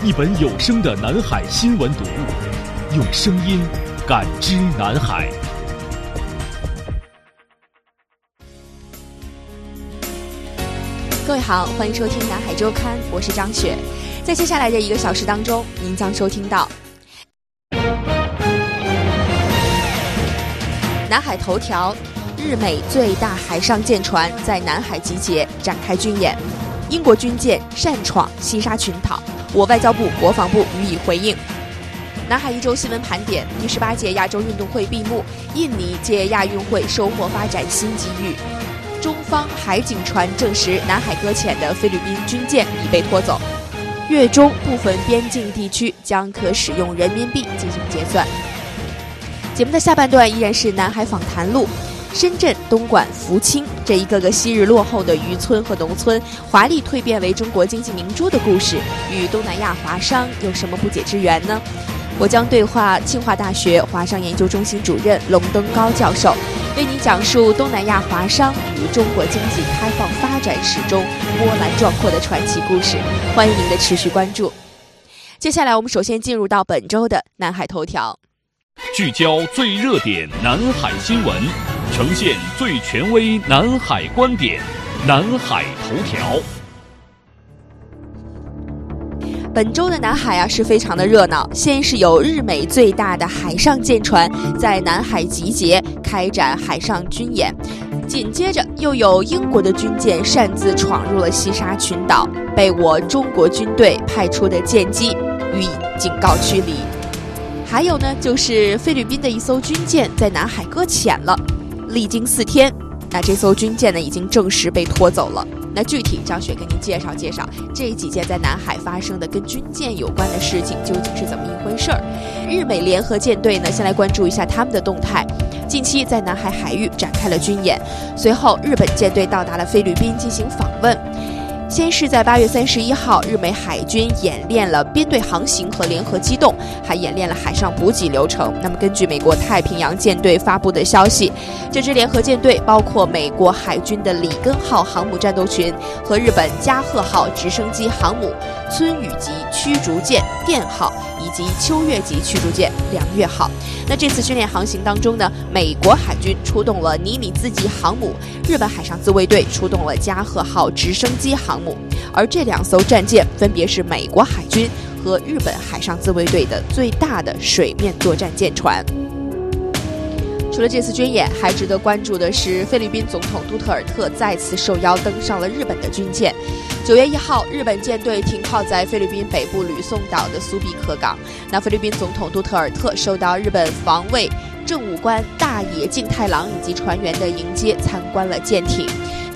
一本有声的南海新闻读物，用声音感知南海。各位好，欢迎收听南海周刊，我是张雪。在接下来的一个小时当中，您将收听到南海头条：日美最大海上舰船在南海集结，展开军演。英国军舰擅闯西沙群岛。我外交部、国防部予以回应。南海一周新闻盘点：第十八届亚洲运动会闭幕，印尼借亚运会收获发展新机遇。中方海警船证实，南海搁浅的菲律宾军舰已被拖走。月中部分边境地区将可使用人民币进行结算。节目的下半段依然是南海访谈录。深圳、东莞、福清这一个个昔日落后的渔村和农村，华丽蜕变为中国经济明珠的故事，与东南亚华商有什么不解之缘呢？我将对话清华大学华商研究中心主任龙登高教授，为您讲述东南亚华商与中国经济开放发展史中波澜壮阔的传奇故事。欢迎您的持续关注。接下来，我们首先进入到本周的南海头条，聚焦最热点南海新闻。呈现最权威南海观点，南海头条。本周的南海啊是非常的热闹，先是有日美最大的海上舰船在南海集结，开展海上军演，紧接着又有英国的军舰擅自闯入了西沙群岛，被我中国军队派出的舰机予以警告驱离。还有呢，就是菲律宾的一艘军舰在南海搁浅了。历经四天，那这艘军舰呢已经正式被拖走了。那具体张雪给您介绍介绍这几件在南海发生的跟军舰有关的事情究竟是怎么一回事儿。日美联合舰队呢，先来关注一下他们的动态。近期在南海海域展开了军演，随后日本舰队到达了菲律宾进行访问。先是在八月三十一号，日美海军演练了编队航行和联合机动，还演练了海上补给流程。那么，根据美国太平洋舰队发布的消息，这支联合舰队包括美国海军的里根号航母战斗群和日本加贺号直升机航母、村雨级驱逐舰电号以及秋月级驱逐舰良月号。那这次训练航行当中呢，美国海军出动了尼米兹级航母，日本海上自卫队出动了加贺号直升机航。母，而这两艘战舰分别是美国海军和日本海上自卫队的最大的水面作战舰船。除了这次军演，还值得关注的是，菲律宾总统杜特尔特再次受邀登上了日本的军舰。九月一号，日本舰队停靠在菲律宾北部吕宋岛的苏比克港。那菲律宾总统杜特尔特受到日本防卫政务官大野敬太郎以及船员的迎接，参观了舰艇。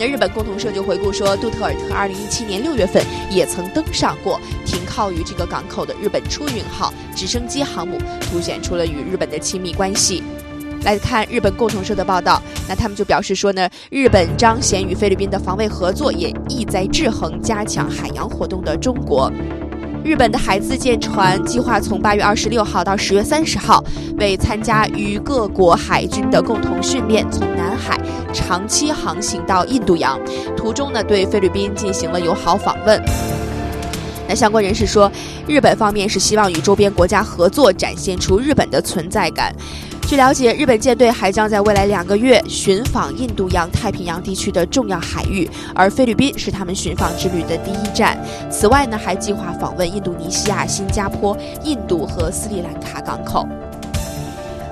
那日本共同社就回顾说，杜特尔特二零一七年六月份也曾登上过停靠于这个港口的日本出云号直升机航母，凸显出了与日本的亲密关系。来看日本共同社的报道，那他们就表示说呢，日本彰显与菲律宾的防卫合作，也意在制衡加强海洋活动的中国。日本的海自舰船计划从八月二十六号到十月三十号，为参加与各国海军的共同训练，从南海长期航行到印度洋，途中呢对菲律宾进行了友好访问。那相关人士说，日本方面是希望与周边国家合作，展现出日本的存在感。据了解，日本舰队还将在未来两个月巡访印度洋太平洋地区的重要海域，而菲律宾是他们巡访之旅的第一站。此外呢，还计划访问印度尼西亚、新加坡、印度和斯里兰卡港口。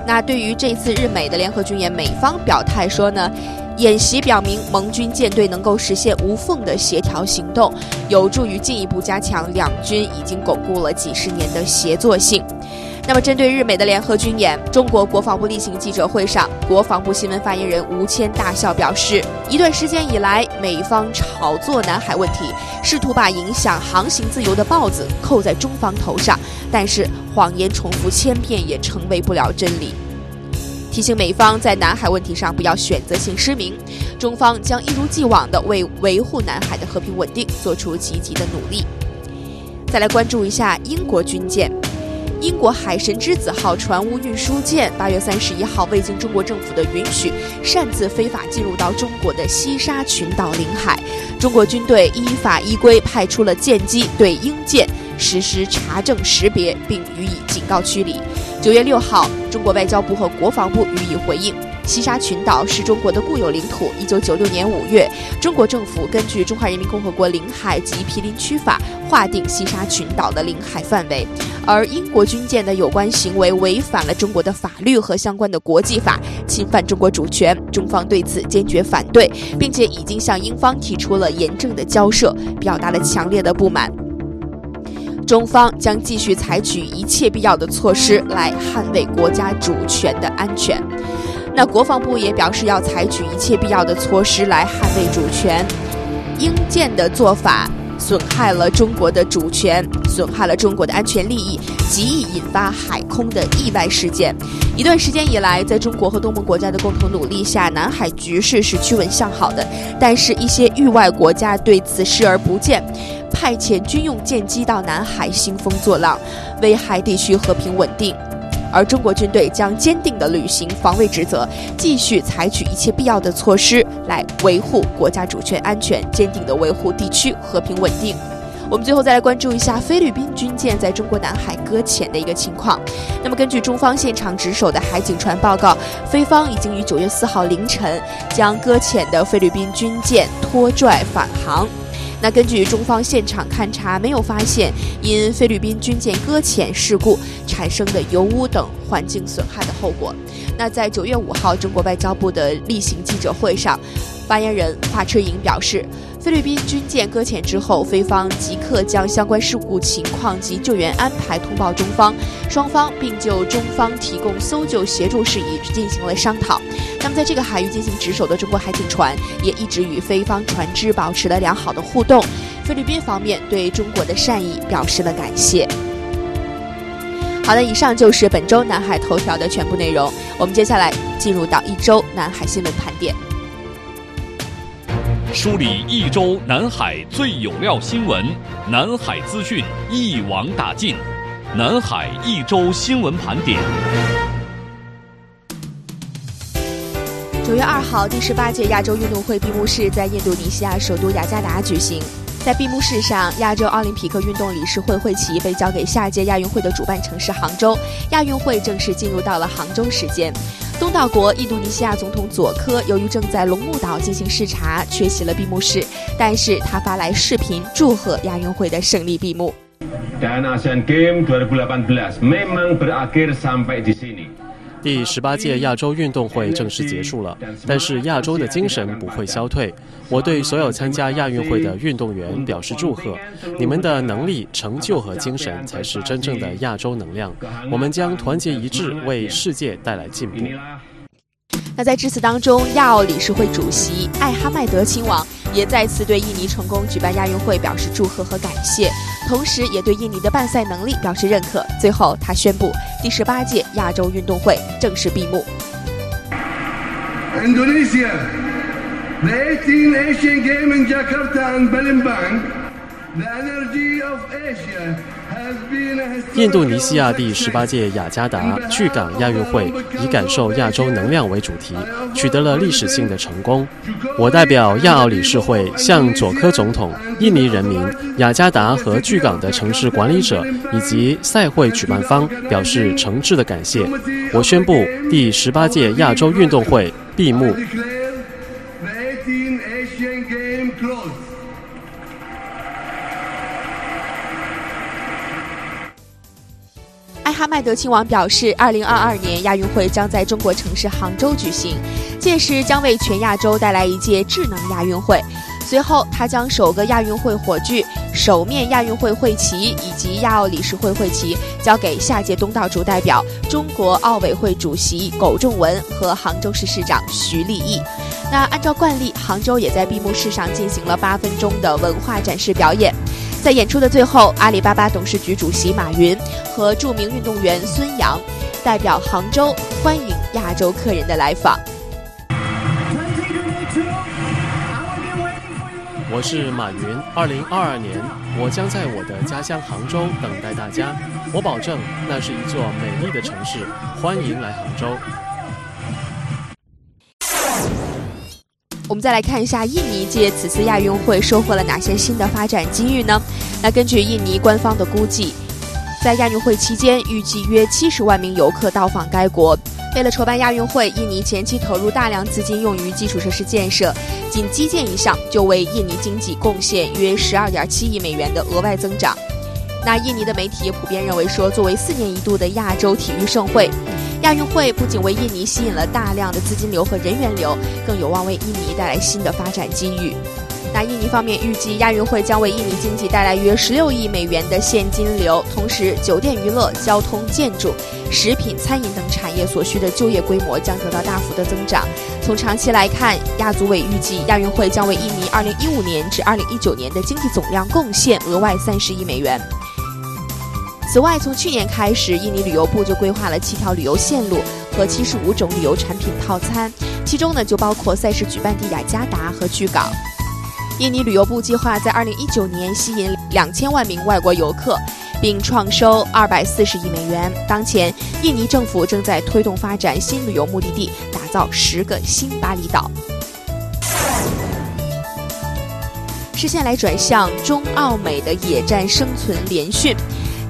那对于这次日美的联合军演，美方表态说呢，演习表明盟军舰队能够实现无缝的协调行动，有助于进一步加强两军已经巩固了几十年的协作性。那么，针对日美的联合军演，中国国防部例行记者会上，国防部新闻发言人吴谦大笑表示，一段时间以来，美方炒作南海问题，试图把影响航行自由的帽子扣在中方头上，但是谎言重复千遍也成为不了真理。提醒美方在南海问题上不要选择性失明，中方将一如既往地为维护南海的和平稳定做出积极的努力。再来关注一下英国军舰。英国海神之子号船坞运输舰八月三十一号未经中国政府的允许，擅自非法进入到中国的西沙群岛领海。中国军队依法依规派出了舰机对英舰实施查证识别，并予以警告驱离。九月六号，中国外交部和国防部予以回应。西沙群岛是中国的固有领土。一九九六年五月，中国政府根据《中华人民共和国领海及毗邻区法》划定西沙群岛的领海范围，而英国军舰的有关行为违反了中国的法律和相关的国际法，侵犯中国主权。中方对此坚决反对，并且已经向英方提出了严正的交涉，表达了强烈的不满。中方将继续采取一切必要的措施来捍卫国家主权的安全。那国防部也表示要采取一切必要的措施来捍卫主权。英舰的做法损害了中国的主权，损害了中国的安全利益，极易引发海空的意外事件。一段时间以来，在中国和东盟国家的共同努力下，南海局势是趋稳向好的。但是，一些域外国家对此视而不见，派遣军用舰机到南海兴风作浪，危害地区和平稳定。而中国军队将坚定地履行防卫职责，继续采取一切必要的措施来维护国家主权安全，坚定地维护地区和平稳定。我们最后再来关注一下菲律宾军舰在中国南海搁浅的一个情况。那么，根据中方现场值守的海警船报告，菲方已经于九月四号凌晨将搁浅的菲律宾军舰拖拽返航。那根据中方现场勘查，没有发现因菲律宾军舰搁浅事故产生的油污等环境损害的后果。那在九月五号，中国外交部的例行记者会上，发言人华春莹表示。菲律宾军舰搁浅之后，菲方即刻将相关事故情况及救援安排通报中方，双方并就中方提供搜救协助事宜进行了商讨。那么，在这个海域进行值守的中国海警船也一直与菲方船只保持了良好的互动。菲律宾方面对中国的善意表示了感谢。好的，以上就是本周南海头条的全部内容。我们接下来进入到一周南海新闻盘点。梳理一周南海最有料新闻，南海资讯一网打尽，南海一周新闻盘点。九月二号，第十八届亚洲运动会闭幕式在印度尼西亚首都雅加达举行。在闭幕式上，亚洲奥林匹克运动理事会会旗被交给下届亚运会的主办城市杭州，亚运会正式进入到了杭州时间。东道国印度尼西亚总统佐科由于正在龙目岛进行视察，缺席了闭幕式。但是他发来视频祝贺亚运会的胜利闭幕。第十八届亚洲运动会正式结束了，但是亚洲的精神不会消退。我对所有参加亚运会的运动员表示祝贺，你们的能力、成就和精神才是真正的亚洲能量。我们将团结一致，为世界带来进步。那在致辞当中，亚奥理事会主席艾哈迈德亲王也再次对印尼成功举办亚运会表示祝贺和感谢，同时也对印尼的办赛能力表示认可。最后，他宣布第十八届亚洲运动会正式闭幕。Indonesia, the 18 Asian Games in Jakarta and Palembang, 印度尼西亚第十八届雅加达巨港亚运会以“感受亚洲能量”为主题，取得了历史性的成功。我代表亚奥理事会向佐科总统、印尼人民、雅加达和巨港的城市管理者以及赛会举办方表示诚挚的感谢。我宣布第十八届亚洲运动会闭幕。哈迈德亲王表示，二零二二年亚运会将在中国城市杭州举行，届时将为全亚洲带来一届智能亚运会。随后，他将首个亚运会火炬、首面亚运会会旗以及亚奥理事会会旗交给下届东道主代表中国奥委会主席苟仲文和杭州市市长徐立毅。那按照惯例，杭州也在闭幕式上进行了八分钟的文化展示表演。在演出的最后，阿里巴巴董事局主席马云和著名运动员孙杨代表杭州欢迎亚洲客人的来访。我是马云，二零二二年，我将在我的家乡杭州等待大家。我保证，那是一座美丽的城市，欢迎来杭州。我们再来看一下印尼借此次亚运会收获了哪些新的发展机遇呢？那根据印尼官方的估计，在亚运会期间，预计约七十万名游客到访该国。为了筹办亚运会，印尼前期投入大量资金用于基础设施建设，仅基建一项就为印尼经济贡献约十二点七亿美元的额外增长。那印尼的媒体也普遍认为说，作为四年一度的亚洲体育盛会。亚运会不仅为印尼吸引了大量的资金流和人员流，更有望为印尼带来新的发展机遇。那印尼方面预计，亚运会将为印尼经济带来约十六亿美元的现金流，同时酒店、娱乐、交通、建筑、食品、餐饮等产业所需的就业规模将得到大幅的增长。从长期来看，亚组委预计亚运会将为印尼二零一五年至二零一九年的经济总量贡献额外三十亿美元。此外，从去年开始，印尼旅游部就规划了七条旅游线路和七十五种旅游产品套餐，其中呢就包括赛事举办地雅加达和巨港。印尼旅游部计划在二零一九年吸引两千万名外国游客，并创收二百四十亿美元。当前，印尼政府正在推动发展新旅游目的地，打造十个新巴厘岛。视线来转向中澳美的野战生存联训。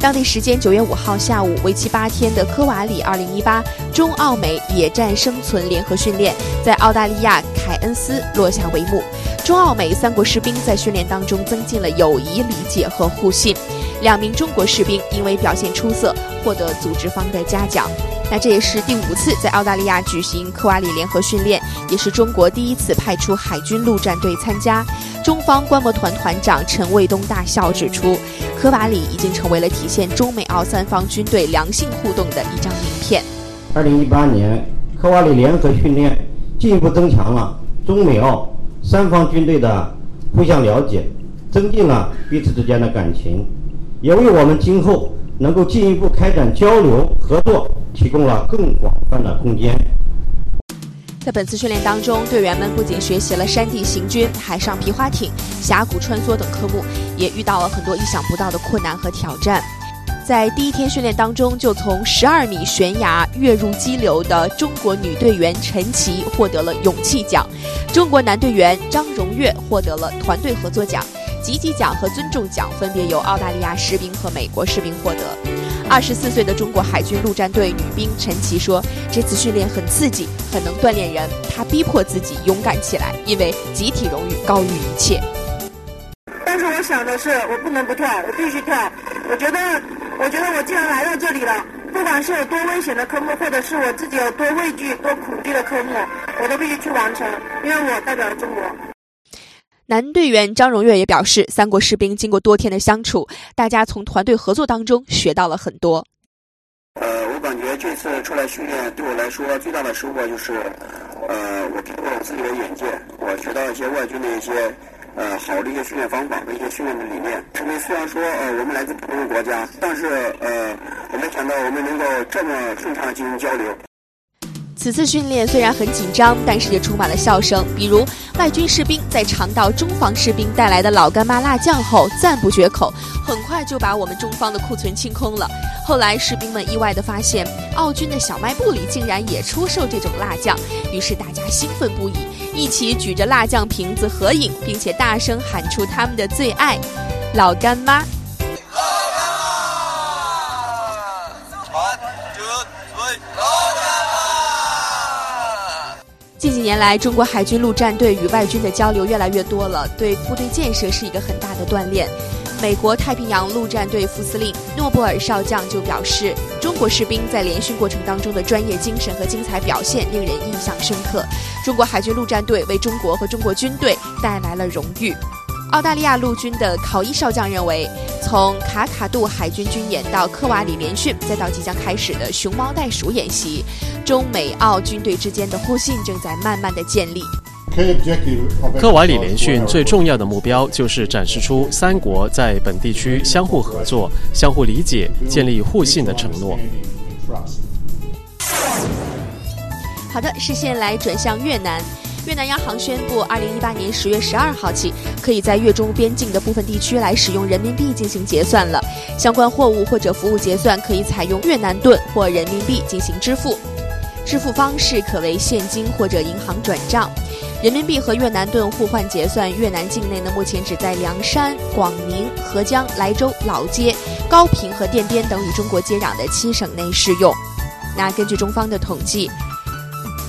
当地时间九月五号下午，为期八天的科瓦里二零一八中澳美野战生存联合训练在澳大利亚凯恩斯落下帷幕。中澳美三国士兵在训练当中增进了友谊、理解和互信。两名中国士兵因为表现出色，获得组织方的嘉奖。那这也是第五次在澳大利亚举行科瓦里联合训练，也是中国第一次派出海军陆战队参加。中方观摩团团长陈卫东大校指出。科瓦里已经成为了体现中美澳三方军队良性互动的一张名片。二零一八年科瓦里联合训练进一步增强了中美澳三方军队的互相了解，增进了彼此之间的感情，也为我们今后能够进一步开展交流合作提供了更广泛的空间。在本次训练当中，队员们不仅学习了山地行军、海上皮划艇、峡谷穿梭等科目，也遇到了很多意想不到的困难和挑战。在第一天训练当中，就从十二米悬崖跃入激流的中国女队员陈琦获得了勇气奖，中国男队员张荣月获得了团队合作奖，积极奖和尊重奖分别由澳大利亚士兵和美国士兵获得。二十四岁的中国海军陆战队女兵陈琦说：“这次训练很刺激，很能锻炼人。她逼迫自己勇敢起来，因为集体荣誉高于一切。但是我想的是，我不能不跳，我必须跳。我觉得，我觉得我既然来到这里了，不管是有多危险的科目，或者是我自己有多畏惧、多恐惧的科目，我都必须去完成，因为我代表了中国。”男队员张荣跃也表示，三国士兵经过多天的相处，大家从团队合作当中学到了很多。呃，我感觉这次出来训练对我来说最大的收获就是，呃，我提高了自己的眼界，我学到一些外军的一些呃好的一些训练方法和一些训练的理念。因为虽然说呃我们来自不同的国家，但是呃我没想到我们能够这么顺畅的进行交流。此次训练虽然很紧张，但是也充满了笑声。比如，外军士兵在尝到中方士兵带来的老干妈辣酱后赞不绝口，很快就把我们中方的库存清空了。后来，士兵们意外地发现，澳军的小卖部里竟然也出售这种辣酱，于是大家兴奋不已，一起举着辣酱瓶子合影，并且大声喊出他们的最爱——老干妈。近几年来，中国海军陆战队与外军的交流越来越多了，对部队建设是一个很大的锻炼。美国太平洋陆战队副司令诺布尔少将就表示，中国士兵在联训过程当中的专业精神和精彩表现令人印象深刻。中国海军陆战队为中国和中国军队带来了荣誉。澳大利亚陆军的考伊少将认为，从卡卡杜海军军演到科瓦里联训，再到即将开始的熊猫袋鼠演习，中美澳军队之间的互信正在慢慢的建立。科瓦里联训最重要的目标就是展示出三国在本地区相互合作、相互理解、建立互信的承诺。好的，视线来转向越南。越南央行宣布，二零一八年十月十二号起，可以在越中边境的部分地区来使用人民币进行结算了。相关货物或者服务结算可以采用越南盾或人民币进行支付，支付方式可为现金或者银行转账。人民币和越南盾互换结算，越南境内呢目前只在凉山、广宁、合江、莱州、老街、高平和店边等与中国接壤的七省内适用。那根据中方的统计。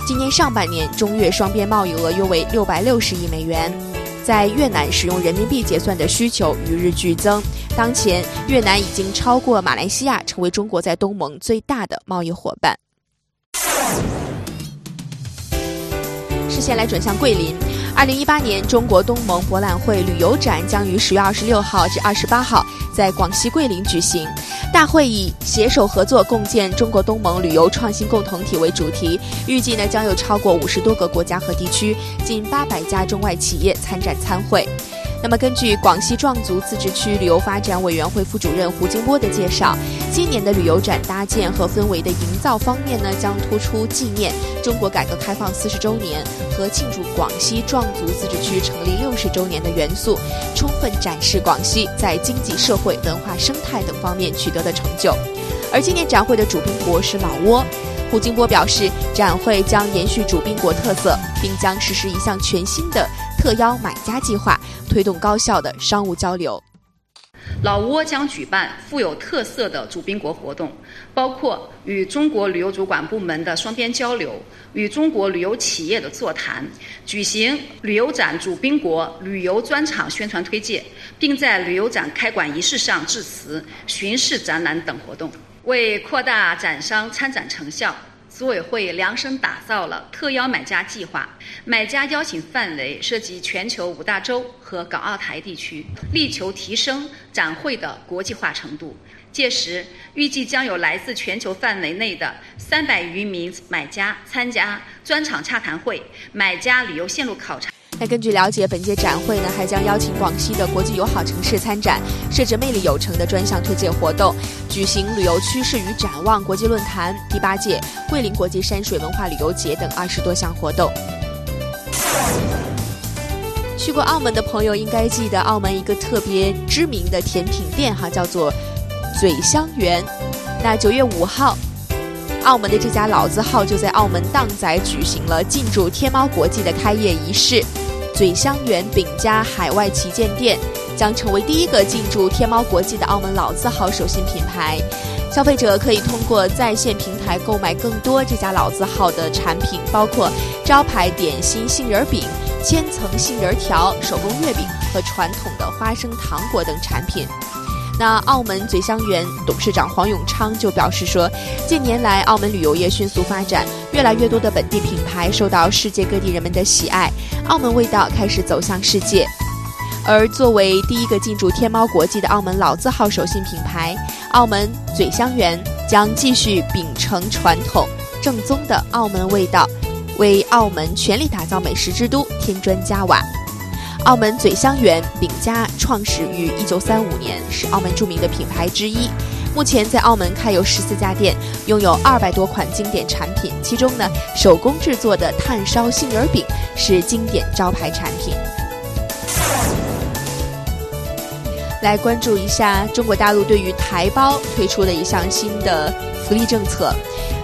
今年上半年，中越双边贸易额约为六百六十亿美元，在越南使用人民币结算的需求与日俱增。当前，越南已经超过马来西亚，成为中国在东盟最大的贸易伙伴。视线来转向桂林。二零一八年中国东盟博览会旅游展将于十月二十六号至二十八号在广西桂林举行。大会以“携手合作，共建中国东盟旅游创新共同体”为主题，预计呢将有超过五十多个国家和地区，近八百家中外企业参展参会。那么，根据广西壮族自治区旅游发展委员会副主任胡金波的介绍，今年的旅游展搭建和氛围的营造方面呢，将突出纪念中国改革开放四十周年和庆祝广西壮族自治区成立六十周年的元素，充分展示广西在经济社会、文化生态等方面取得的成就。而今年展会的主宾国是老挝。胡金波表示，展会将延续主宾国特色，并将实施一项全新的特邀买家计划，推动高效的商务交流。老挝将举办富有特色的主宾国活动，包括与中国旅游主管部门的双边交流，与中国旅游企业的座谈，举行旅游展主宾国旅游专场宣传推介，并在旅游展开馆仪式上致辞、巡视展览等活动。为扩大展商参展成效，组委会量身打造了特邀买家计划。买家邀请范围涉及全球五大洲和港澳台地区，力求提升展会的国际化程度。届时，预计将有来自全球范围内的三百余名买家参加专场洽谈会、买家旅游线路考察。那根据了解，本届展会呢还将邀请广西的国际友好城市参展，设置魅力有城的专项推介活动，举行旅游趋势与展望国际论坛、第八届桂林国际山水文化旅游节等二十多项活动。去过澳门的朋友应该记得，澳门一个特别知名的甜品店哈，叫做嘴香园。那九月五号，澳门的这家老字号就在澳门荡仔举行了进驻天猫国际的开业仪式。嘴香园饼家海外旗舰店将成为第一个进驻天猫国际的澳门老字号手信品牌，消费者可以通过在线平台购买更多这家老字号的产品，包括招牌点心杏仁饼、千层杏仁条、手工月饼和传统的花生糖果等产品。那澳门嘴香园董事长黄永昌就表示说，近年来澳门旅游业迅速发展，越来越多的本地品牌受到世界各地人们的喜爱，澳门味道开始走向世界。而作为第一个进驻天猫国际的澳门老字号手信品牌，澳门嘴香园将继续秉承传统正宗的澳门味道，为澳门全力打造美食之都添砖加瓦。澳门嘴香园饼家创始于一九三五年，是澳门著名的品牌之一。目前在澳门开有十四家店，拥有二百多款经典产品。其中呢，手工制作的炭烧杏仁饼是经典招牌产品。来关注一下中国大陆对于台胞推出的一项新的福利政策。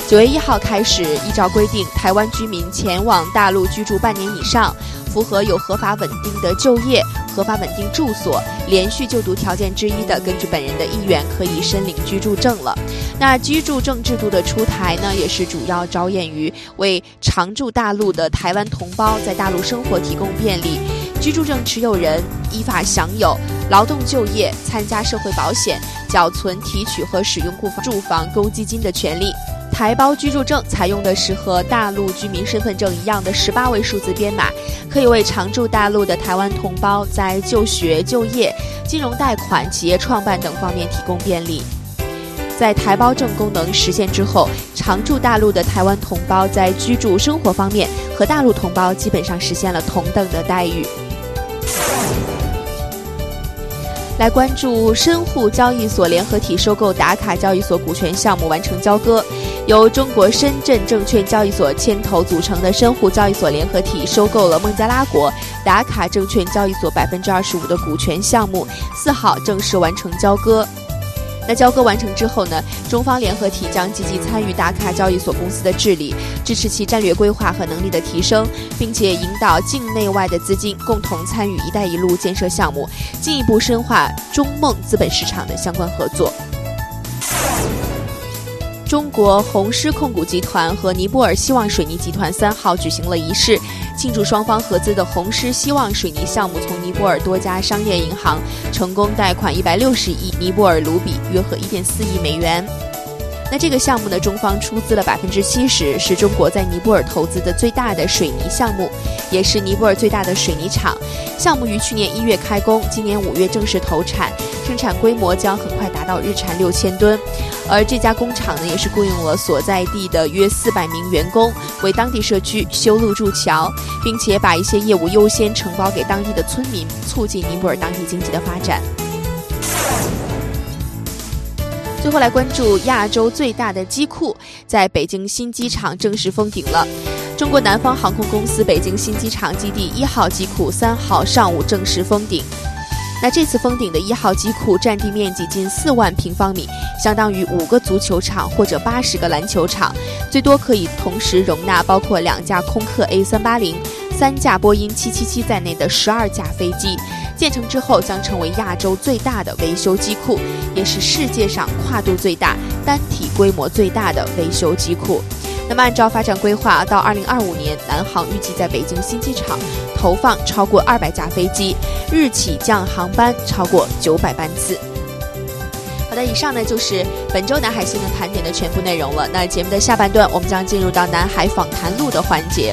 九月一号开始，依照规定，台湾居民前往大陆居住半年以上。符合有合法稳定的就业、合法稳定住所、连续就读条件之一的，根据本人的意愿可以申领居住证了。那居住证制度的出台呢，也是主要着眼于为常驻大陆的台湾同胞在大陆生活提供便利。居住证持有人依法享有劳动就业、参加社会保险、缴存、提取和使用住房住房公积金的权利。台胞居住证采用的是和大陆居民身份证一样的十八位数字编码，可以为常驻大陆的台湾同胞在就学、就业、金融贷款、企业创办等方面提供便利。在台胞证功能实现之后，常驻大陆的台湾同胞在居住生活方面和大陆同胞基本上实现了同等的待遇。来关注深沪交易所联合体收购打卡交易所股权项目完成交割，由中国深圳证券交易所牵头组成的深沪交易所联合体收购了孟加拉国达卡证券交易所百分之二十五的股权项目，四号正式完成交割。那交割完成之后呢，中方联合体将积极参与达卡交易所公司的治理，支持其战略规划和能力的提升，并且引导境内外的资金共同参与“一带一路”建设项目，进一步深化中孟资本市场的相关合作。中国红狮控股集团和尼泊尔希望水泥集团三号举行了仪式，庆祝双方合资的红狮希望水泥项目从尼泊尔多家商业银行成功贷款一百六十亿尼泊尔卢比，约合一点四亿美元。那这个项目呢，中方出资了百分之七十，是中国在尼泊尔投资的最大的水泥项目，也是尼泊尔最大的水泥厂。项目于去年一月开工，今年五月正式投产，生产规模将很快达到日产六千吨。而这家工厂呢，也是雇佣了所在地的约四百名员工，为当地社区修路筑桥，并且把一些业务优先承包给当地的村民，促进尼泊尔当地经济的发展。最后来关注亚洲最大的机库在北京新机场正式封顶了。中国南方航空公司北京新机场基地一号机库三号上午正式封顶。那这次封顶的一号机库占地面积近四万平方米，相当于五个足球场或者八十个篮球场，最多可以同时容纳包括两架空客 A 三八零、三架波音七七七在内的十二架飞机。建成之后将成为亚洲最大的维修机库，也是世界上跨度最大、单体规模最大的维修机库。那么，按照发展规划，到二零二五年，南航预计在北京新机场投放超过二百架飞机，日起降航班超过九百班次。好的，以上呢就是本周南海新闻盘点的全部内容了。那节目的下半段，我们将进入到南海访谈录的环节。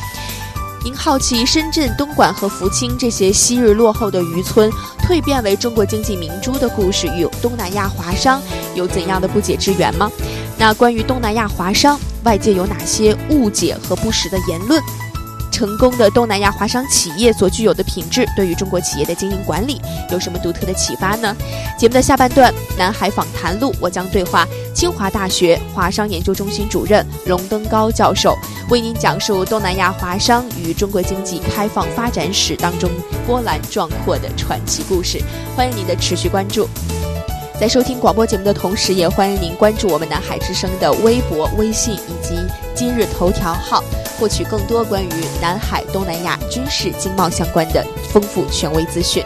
您好奇深圳、东莞和福清这些昔日落后的渔村蜕变为中国经济明珠的故事与东南亚华商有怎样的不解之缘吗？那关于东南亚华商，外界有哪些误解和不实的言论？成功的东南亚华商企业所具有的品质，对于中国企业的经营管理有什么独特的启发呢？节目的下半段，南海访谈录，我将对话清华大学华商研究中心主任龙登高教授，为您讲述东南亚华商与中国经济开放发展史当中波澜壮阔的传奇故事。欢迎您的持续关注。在收听广播节目的同时，也欢迎您关注我们南海之声的微博、微信以及今日头条号，获取更多关于南海、东南亚军事、经贸相关的丰富权威资讯。